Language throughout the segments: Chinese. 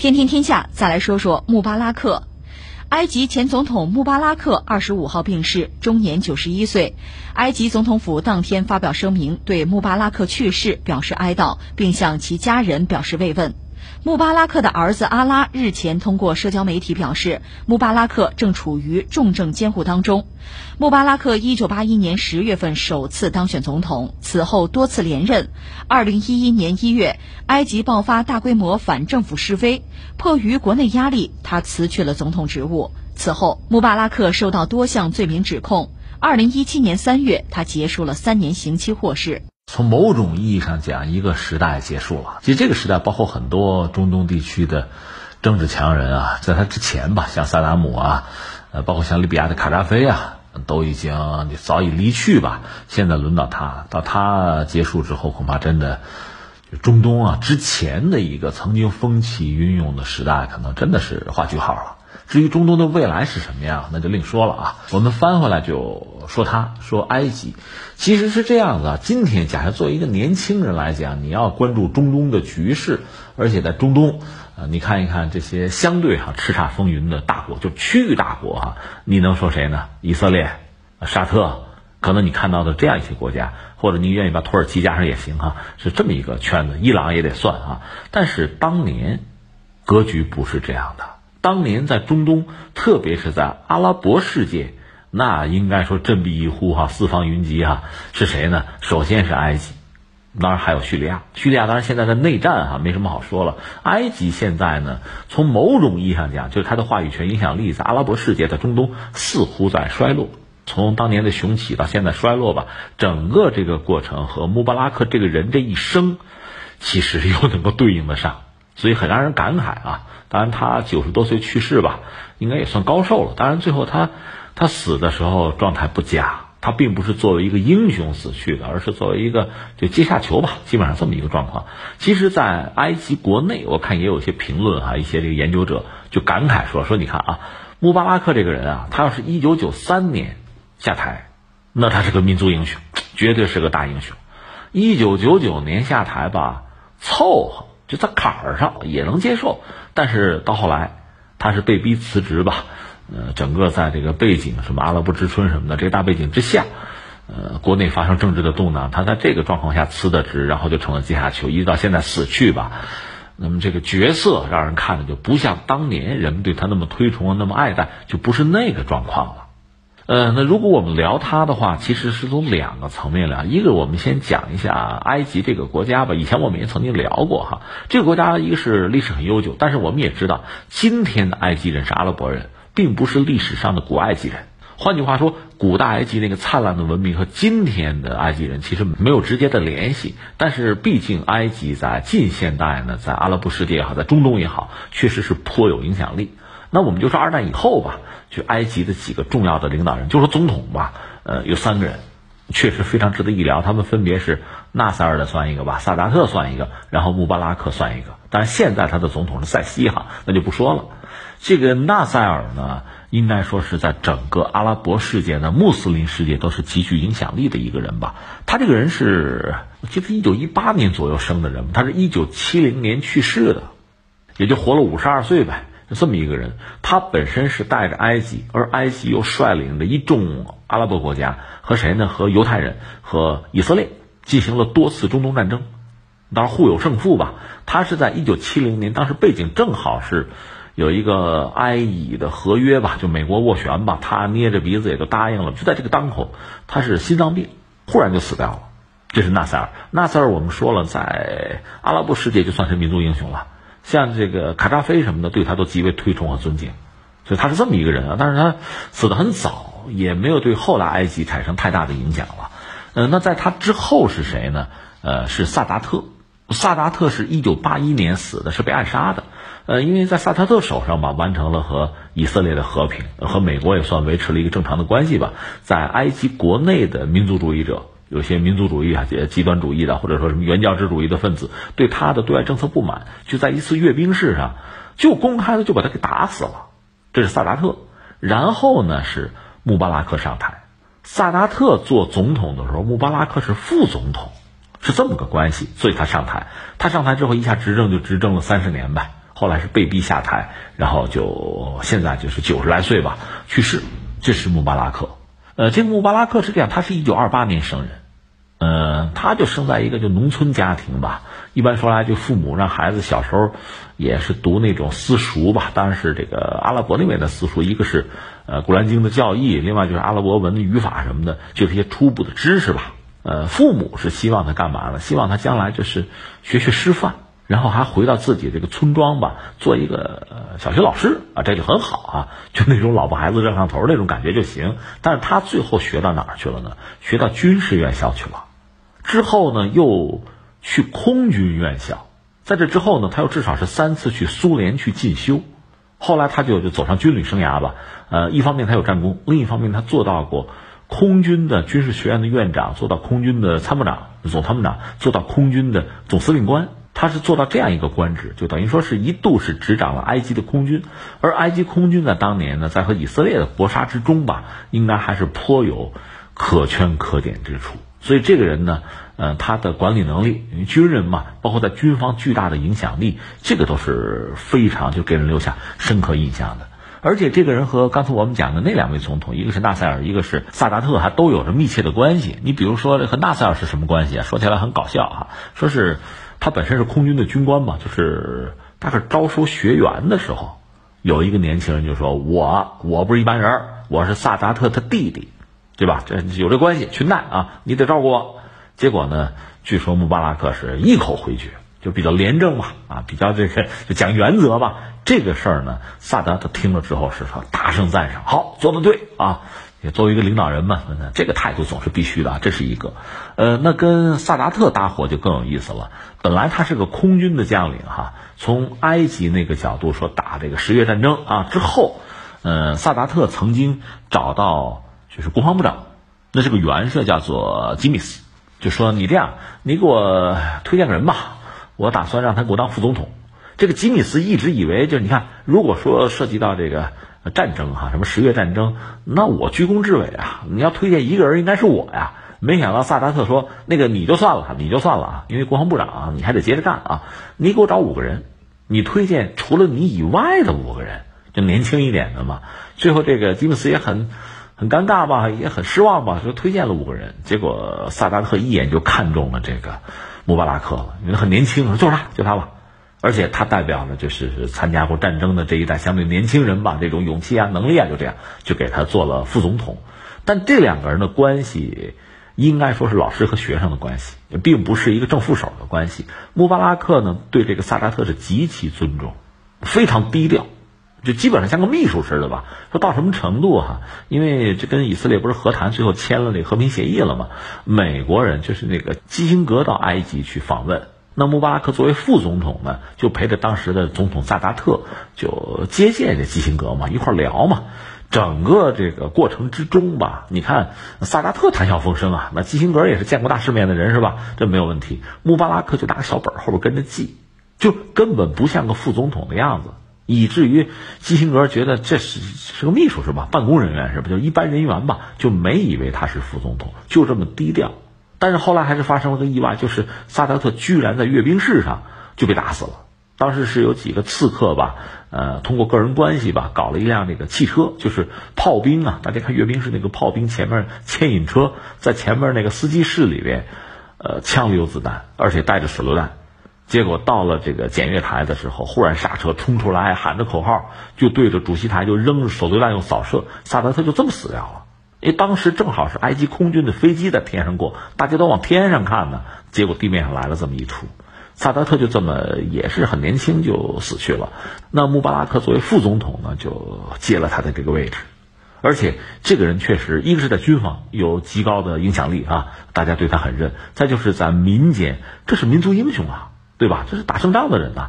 天天天下，再来说说穆巴拉克。埃及前总统穆巴拉克二十五号病逝，终年九十一岁。埃及总统府当天发表声明，对穆巴拉克去世表示哀悼，并向其家人表示慰问。穆巴拉克的儿子阿拉日前通过社交媒体表示，穆巴拉克正处于重症监护当中。穆巴拉克一九八一年十月份首次当选总统，此后多次连任。二零一一年一月，埃及爆发大规模反政府示威，迫于国内压力，他辞去了总统职务。此后，穆巴拉克受到多项罪名指控。二零一七年三月，他结束了三年刑期获释。从某种意义上讲，一个时代结束了。其实这个时代包括很多中东地区的政治强人啊，在他之前吧，像萨达姆啊，呃，包括像利比亚的卡扎菲啊，都已经早已离去吧。现在轮到他，到他结束之后，恐怕真的就，中东啊之前的一个曾经风起云涌的时代，可能真的是画句号了。至于中东的未来是什么样，那就另说了啊。我们翻回来就说，他说埃及，其实是这样子啊。今天假设作为一个年轻人来讲，你要关注中东的局势，而且在中东，呃，你看一看这些相对哈叱咤风云的大国，就区域大国哈，你能说谁呢？以色列、沙特，可能你看到的这样一些国家，或者你愿意把土耳其加上也行哈，是这么一个圈子。伊朗也得算啊。但是当年格局不是这样的。当年在中东，特别是在阿拉伯世界，那应该说振臂一呼哈，四方云集哈，是谁呢？首先是埃及，当然还有叙利亚。叙利亚当然现在的内战哈，没什么好说了。埃及现在呢，从某种意义上讲，就是他的话语权影响力在阿拉伯世界，在中东似乎在衰落。从当年的雄起到现在衰落吧，整个这个过程和穆巴拉克这个人这一生，其实又能够对应得上。所以很让人感慨啊！当然，他九十多岁去世吧，应该也算高寿了。当然，最后他他死的时候状态不佳，他并不是作为一个英雄死去的，而是作为一个就阶下囚吧，基本上这么一个状况。其实，在埃及国内，我看也有些评论哈，一些这个研究者就感慨说说，你看啊，穆巴拉克这个人啊，他要是一九九三年下台，那他是个民族英雄，绝对是个大英雄。一九九九年下台吧，凑合。就在坎儿上也能接受，但是到后来，他是被逼辞职吧？呃，整个在这个背景，什么阿拉伯之春什么的这个大背景之下，呃，国内发生政治的动荡，他在这个状况下辞的职，然后就成了阶下囚，一直到现在死去吧。那么这个角色让人看着就不像当年人们对他那么推崇、那么爱戴，就不是那个状况了。呃，那如果我们聊它的话，其实是从两个层面聊。一个，我们先讲一下埃及这个国家吧。以前我们也曾经聊过哈，这个国家一个是历史很悠久，但是我们也知道，今天的埃及人是阿拉伯人，并不是历史上的古埃及人。换句话说，古代埃及那个灿烂的文明和今天的埃及人其实没有直接的联系。但是，毕竟埃及在近现代呢，在阿拉伯世界也好，在中东也好，确实是颇有影响力。那我们就说二战以后吧，就埃及的几个重要的领导人，就说总统吧，呃，有三个人，确实非常值得一聊。他们分别是纳赛尔的算一个吧，萨达特算一个，然后穆巴拉克算一个。但是现在他的总统是塞西哈，那就不说了。这个纳赛尔呢，应该说是在整个阿拉伯世界的穆斯林世界都是极具影响力的一个人吧。他这个人是，我记得一九一八年左右生的人，他是一九七零年去世的，也就活了五十二岁呗。这么一个人，他本身是带着埃及，而埃及又率领着一众阿拉伯国家和谁呢？和犹太人和以色列进行了多次中东战争，当然互有胜负吧。他是在一九七零年，当时背景正好是有一个埃以的合约吧，就美国斡旋吧，他捏着鼻子也就答应了。就在这个当口，他是心脏病，忽然就死掉了。这是纳赛尔，纳赛尔我们说了，在阿拉伯世界就算是民族英雄了。像这个卡扎菲什么的，对他都极为推崇和尊敬，所以他是这么一个人啊。但是他死的很早，也没有对后来埃及产生太大的影响了。嗯，那在他之后是谁呢？呃，是萨达特。萨达特是一九八一年死的，是被暗杀的。呃，因为在萨达特手上吧，完成了和以色列的和平，和美国也算维持了一个正常的关系吧。在埃及国内的民族主义者。有些民族主义啊、极端主义的，或者说什么原教旨主义的分子，对他的对外政策不满，就在一次阅兵式上，就公开的就把他给打死了。这是萨达特。然后呢，是穆巴拉克上台。萨达特做总统的时候，穆巴拉克是副总统，是这么个关系。所以他上台，他上台之后一下执政就执政了三十年呗。后来是被逼下台，然后就现在就是九十来岁吧去世。这是穆巴拉克。呃，这个穆巴拉克是这样，他是一九二八年生人，呃，他就生在一个就农村家庭吧。一般说来，就父母让孩子小时候也是读那种私塾吧，当然是这个阿拉伯那边的私塾，一个是呃《古兰经》的教义，另外就是阿拉伯文的语法什么的，就是一些初步的知识吧。呃，父母是希望他干嘛呢？希望他将来就是学学师范，然后还回到自己这个村庄吧，做一个小学老师啊，这就很好啊，就那种老婆孩子热炕头那种感觉就行。但是他最后学到哪儿去了呢？学到军事院校去了，之后呢又去空军院校，在这之后呢，他又至少是三次去苏联去进修，后来他就就走上军旅生涯吧。呃，一方面他有战功，另一方面他做到过。空军的军事学院的院长做到空军的参谋长、总参谋长，做到空军的总司令官，他是做到这样一个官职，就等于说是一度是执掌了埃及的空军。而埃及空军在当年呢，在和以色列的搏杀之中吧，应该还是颇有可圈可点之处。所以这个人呢，呃，他的管理能力，军人嘛，包括在军方巨大的影响力，这个都是非常就给人留下深刻印象的。而且这个人和刚才我们讲的那两位总统，一个是纳赛尔，一个是萨达特，还都有着密切的关系。你比如说，和纳赛尔是什么关系啊？说起来很搞笑哈，说是他本身是空军的军官嘛，就是大概招收学员的时候，有一个年轻人就说：“我我不是一般人，我是萨达特他弟弟，对吧？这有这关系，裙带啊，你得照顾我。”结果呢，据说穆巴拉克是一口回绝。就比较廉政嘛，啊，比较这个就讲原则嘛。这个事儿呢，萨达特听了之后是说大声赞赏，好，做的对啊。也作为一个领导人嘛，这个态度总是必须的，这是一个。呃，那跟萨达特搭伙就更有意思了。本来他是个空军的将领哈，从埃及那个角度说打这个十月战争啊之后，呃，萨达特曾经找到是国防部长，那是个元帅叫做吉米斯，就说你这样，你给我推荐个人吧。我打算让他给我当副总统。这个吉米斯一直以为，就你看，如果说涉及到这个战争哈，什么十月战争，那我居功至伟啊！你要推荐一个人，应该是我呀。没想到萨达特说，那个你就算了，你就算了啊，因为国防部长啊你还得接着干啊。你给我找五个人，你推荐除了你以外的五个人，就年轻一点的嘛。最后这个吉米斯也很很尴尬吧，也很失望吧，就推荐了五个人，结果萨达特一眼就看中了这个。穆巴拉克了，因为很年轻，就是他，就他吧。而且他代表了就是参加过战争的这一代相对年轻人吧，这种勇气啊、能力啊，就这样就给他做了副总统。但这两个人的关系应该说是老师和学生的关系，并不是一个正副手的关系。穆巴拉克呢，对这个萨达特是极其尊重，非常低调。就基本上像个秘书似的吧，说到什么程度哈？因为这跟以色列不是和谈，最后签了那和平协议了吗？美国人就是那个基辛格到埃及去访问，那穆巴拉克作为副总统呢，就陪着当时的总统萨达特就接见这基辛格嘛，一块聊嘛。整个这个过程之中吧，你看萨达特谈笑风生啊，那基辛格也是见过大世面的人是吧？这没有问题。穆巴拉克就拿个小本后边跟着记，就根本不像个副总统的样子。以至于基辛格觉得这是是个秘书是吧？办公人员是吧？就一般人员吧，就没以为他是副总统，就这么低调。但是后来还是发生了个意外，就是萨达特居然在阅兵式上就被打死了。当时是有几个刺客吧，呃，通过个人关系吧，搞了一辆那个汽车，就是炮兵啊。大家看阅兵式那个炮兵前面牵引车，在前面那个司机室里边，呃，枪里有子弹，而且带着手榴弹。结果到了这个检阅台的时候，忽然刹车冲出来，喊着口号，就对着主席台就扔手榴弹，用扫射，萨达特就这么死掉了。因为当时正好是埃及空军的飞机在天上过，大家都往天上看呢，结果地面上来了这么一出，萨达特就这么也是很年轻就死去了。那穆巴拉克作为副总统呢，就接了他的这个位置，而且这个人确实一个是在军方有极高的影响力啊，大家对他很认；再就是在民间，这是民族英雄啊。对吧？这是打胜仗的人呐，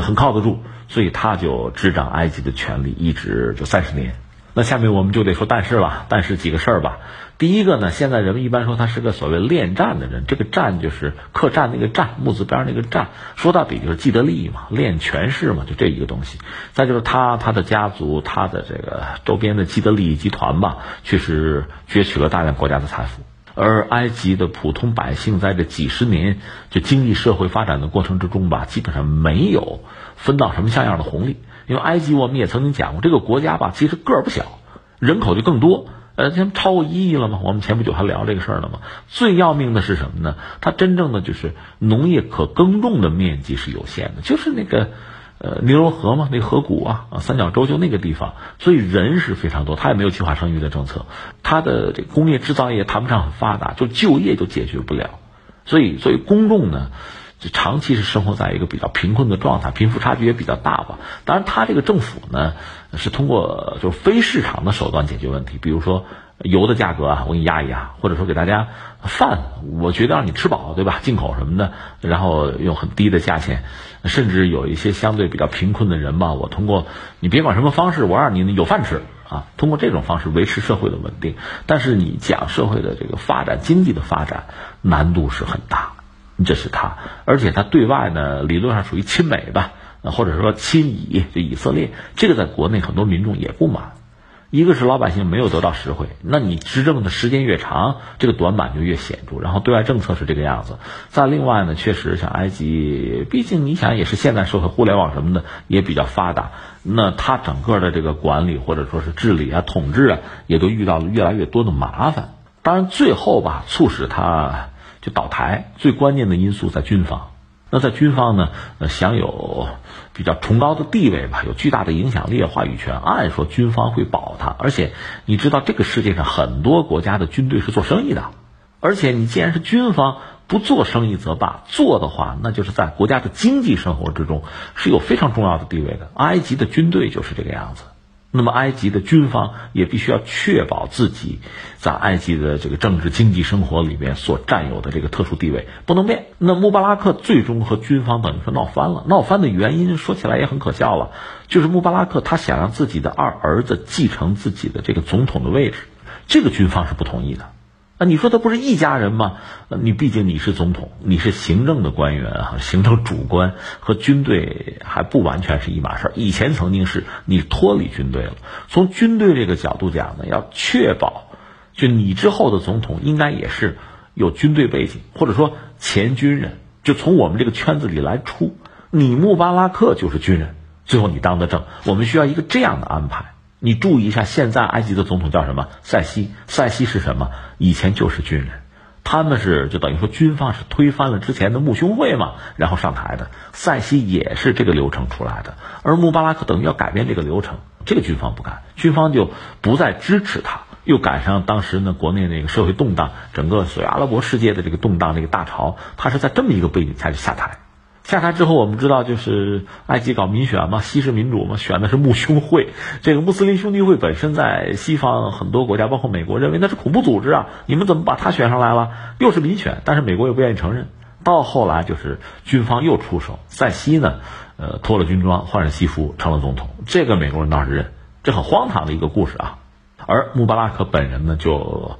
很靠得住，所以他就执掌埃及的权力，一直就三十年。那下面我们就得说但是了，但是几个事儿吧。第一个呢，现在人们一般说他是个所谓恋战的人，这个战就是客栈那个战，木字边那个战，说到底就是既得利益嘛，恋权势嘛，就这一个东西。再就是他他的家族，他的这个周边的既得利益集团吧，确实攫取了大量国家的财富。而埃及的普通百姓在这几十年就经济社会发展的过程之中吧，基本上没有分到什么像样的红利。因为埃及我们也曾经讲过，这个国家吧，其实个儿不小，人口就更多，呃，现超过一亿了嘛。我们前不久还聊这个事儿了嘛。最要命的是什么呢？它真正的就是农业可耕种的面积是有限的，就是那个。呃，尼罗河嘛，那河谷啊，啊，三角洲就那个地方，所以人是非常多。他也没有计划生育的政策，他的这工业制造业谈不上很发达，就就业就解决不了。所以，所以公众呢，就长期是生活在一个比较贫困的状态，贫富差距也比较大吧。当然，他这个政府呢，是通过就非市场的手段解决问题，比如说。油的价格啊，我给你压一压，或者说给大家饭，我觉得让你吃饱，对吧？进口什么的，然后用很低的价钱，甚至有一些相对比较贫困的人吧，我通过你别管什么方式，我让你有饭吃啊，通过这种方式维持社会的稳定。但是你讲社会的这个发展、经济的发展难度是很大，这是他，而且他对外呢，理论上属于亲美吧，或者说亲以，就以色列，这个在国内很多民众也不满。一个是老百姓没有得到实惠，那你执政的时间越长，这个短板就越显著。然后对外政策是这个样子。再另外呢，确实像埃及，毕竟你想也是现代社会，互联网什么的也比较发达，那它整个的这个管理或者说是治理啊、统治啊，也都遇到了越来越多的麻烦。当然最后吧，促使它就倒台，最关键的因素在军方。那在军方呢，呃，享有比较崇高的地位吧，有巨大的影响力、话语权。按说军方会保他，而且你知道，这个世界上很多国家的军队是做生意的，而且你既然是军方，不做生意则罢，做的话，那就是在国家的经济生活之中是有非常重要的地位的。埃及的军队就是这个样子。那么，埃及的军方也必须要确保自己在埃及的这个政治经济生活里面所占有的这个特殊地位不能变。那穆巴拉克最终和军方等于说闹翻了，闹翻的原因说起来也很可笑了，就是穆巴拉克他想让自己的二儿子继承自己的这个总统的位置，这个军方是不同意的。你说他不是一家人吗？你毕竟你是总统，你是行政的官员啊，行政主官和军队还不完全是一码事儿。以前曾经是你脱离军队了。从军队这个角度讲呢，要确保就你之后的总统应该也是有军队背景，或者说前军人，就从我们这个圈子里来出。你穆巴拉克就是军人，最后你当的政，我们需要一个这样的安排。你注意一下，现在埃及的总统叫什么？塞西。塞西是什么？以前就是军人，他们是就等于说军方是推翻了之前的穆兄会嘛，然后上台的。塞西也是这个流程出来的，而穆巴拉克等于要改变这个流程，这个军方不干，军方就不再支持他。又赶上当时呢，国内那个社会动荡，整个所谓阿拉伯世界的这个动荡这个大潮，他是在这么一个背景下就下台。下台之后，我们知道就是埃及搞民选嘛，西式民主嘛，选的是穆兄会。这个穆斯林兄弟会本身在西方很多国家，包括美国，认为那是恐怖组织啊！你们怎么把他选上来了？又是民选，但是美国又不愿意承认。到后来就是军方又出手，塞西呢，呃，脱了军装，换上西服，成了总统。这个美国人倒是认，这很荒唐的一个故事啊。而穆巴拉克本人呢，就。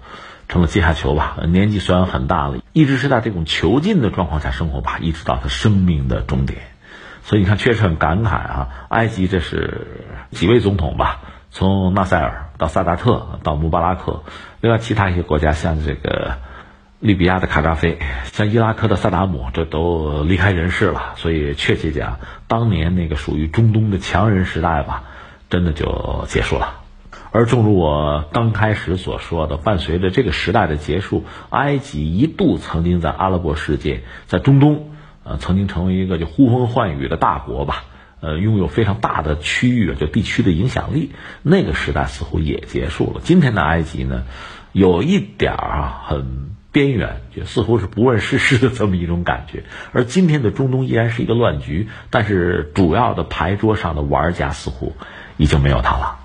成了阶下囚吧，年纪虽然很大了，一直是在这种囚禁的状况下生活吧，一直到他生命的终点。所以你看，确实很感慨啊。埃及这是几位总统吧？从纳赛尔到萨达特到穆巴拉克，另外其他一些国家，像这个利比亚的卡扎菲，像伊拉克的萨达姆，这都离开人世了。所以确切讲，当年那个属于中东的强人时代吧，真的就结束了。而正如我刚开始所说的，伴随着这个时代的结束，埃及一度曾经在阿拉伯世界，在中东，呃，曾经成为一个就呼风唤雨的大国吧，呃，拥有非常大的区域就地区的影响力。那个时代似乎也结束了。今天的埃及呢，有一点儿啊，很边缘，就似乎是不问世事的这么一种感觉。而今天的中东依然是一个乱局，但是主要的牌桌上的玩家似乎已经没有他了。